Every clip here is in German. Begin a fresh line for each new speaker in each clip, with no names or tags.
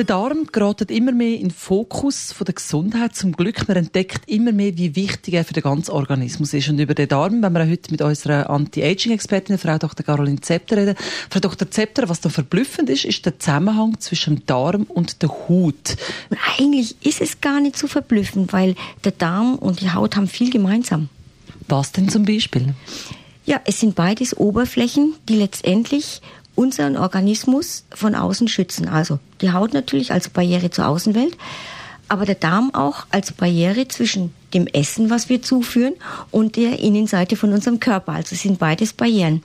der Darm gerät immer mehr in den Fokus von der Gesundheit. Zum Glück, man entdeckt immer mehr, wie wichtig er für den ganzen Organismus ist. Und über den Darm wenn wir heute mit unserer Anti-Aging-Expertin, Frau Dr. Caroline Zepter, reden. Frau Dr. Zepter, was da verblüffend ist, ist der Zusammenhang zwischen dem Darm und der Haut.
Eigentlich ist es gar nicht so verblüffend, weil der Darm und die Haut haben viel gemeinsam.
Was denn zum Beispiel?
Ja, es sind beides Oberflächen, die letztendlich unseren Organismus von außen schützen. Also die Haut natürlich als Barriere zur Außenwelt, aber der Darm auch als Barriere zwischen dem Essen, was wir zuführen, und der Innenseite von unserem Körper. Also sind beides Barrieren.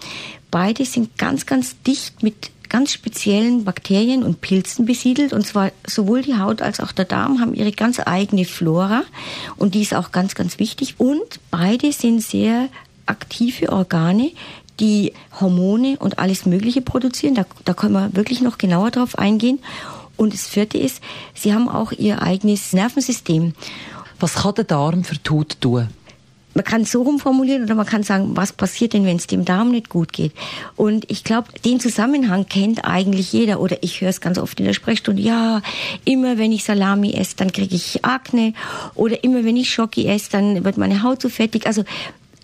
Beide sind ganz, ganz dicht mit ganz speziellen Bakterien und Pilzen besiedelt. Und zwar sowohl die Haut als auch der Darm haben ihre ganz eigene Flora. Und die ist auch ganz, ganz wichtig. Und beide sind sehr aktive Organe, die Hormone und alles Mögliche produzieren. Da, da können wir wirklich noch genauer drauf eingehen. Und das vierte ist, sie haben auch ihr eigenes Nervensystem.
Was kann der Darm für Tod tun?
Man kann es so rumformulieren oder man kann sagen, was passiert denn, wenn es dem Darm nicht gut geht? Und ich glaube, den Zusammenhang kennt eigentlich jeder oder ich höre es ganz oft in der Sprechstunde. Ja, immer wenn ich Salami esse, dann kriege ich Akne oder immer wenn ich Schoki esse, dann wird meine Haut so fettig. Also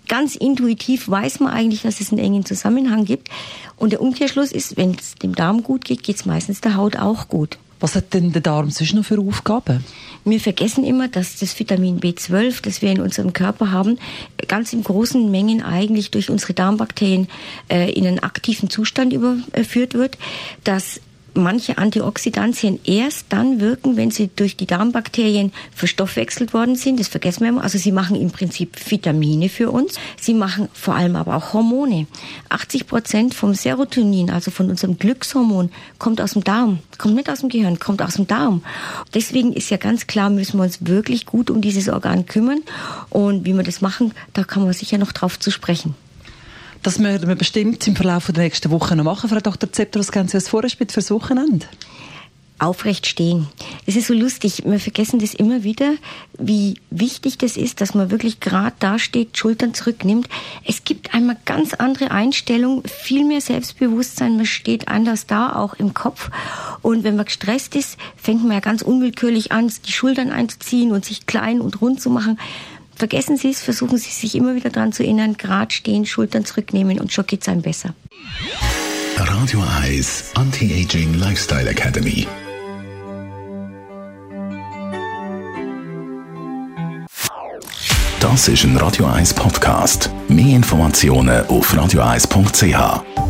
ganz intuitiv weiß man eigentlich, dass es einen engen Zusammenhang gibt. Und der Umkehrschluss ist, wenn es dem Darm gut geht, geht es meistens der Haut auch gut.
Was hat denn der Darm sonst noch für Aufgaben?
Wir vergessen immer, dass das Vitamin B12, das wir in unserem Körper haben, ganz in großen Mengen eigentlich durch unsere Darmbakterien äh, in einen aktiven Zustand überführt wird, dass manche Antioxidantien erst dann wirken, wenn sie durch die Darmbakterien verstoffwechselt worden sind. Das vergessen wir immer. Also sie machen im Prinzip Vitamine für uns. Sie machen vor allem aber auch Hormone. 80 Prozent vom Serotonin, also von unserem Glückshormon, kommt aus dem Darm. Kommt nicht aus dem Gehirn, kommt aus dem Darm. Deswegen ist ja ganz klar, müssen wir uns wirklich gut um dieses Organ kümmern. Und wie wir das machen, da kann man sicher noch drauf zu sprechen.
Das werden wir bestimmt im Verlauf der nächsten Woche noch machen. Frau Dr. Zepter, was kennen Sie als Vorspiel fürs Wochenende?
aufrecht stehen. Es ist so lustig, wir vergessen das immer wieder, wie wichtig das ist, dass man wirklich gerade da steht, Schultern zurücknimmt. Es gibt einmal ganz andere Einstellung, viel mehr Selbstbewusstsein, man steht anders da, auch im Kopf. Und wenn man gestresst ist, fängt man ja ganz unwillkürlich an, die Schultern einzuziehen und sich klein und rund zu machen. Vergessen Sie es, versuchen Sie sich immer wieder daran zu erinnern, gerade stehen, Schultern zurücknehmen und schon geht es einem besser.
Radio Eyes Anti-Aging Lifestyle Academy. Das ist ein Radio 1 Podcast. Mehr Informationen auf radio1.ch.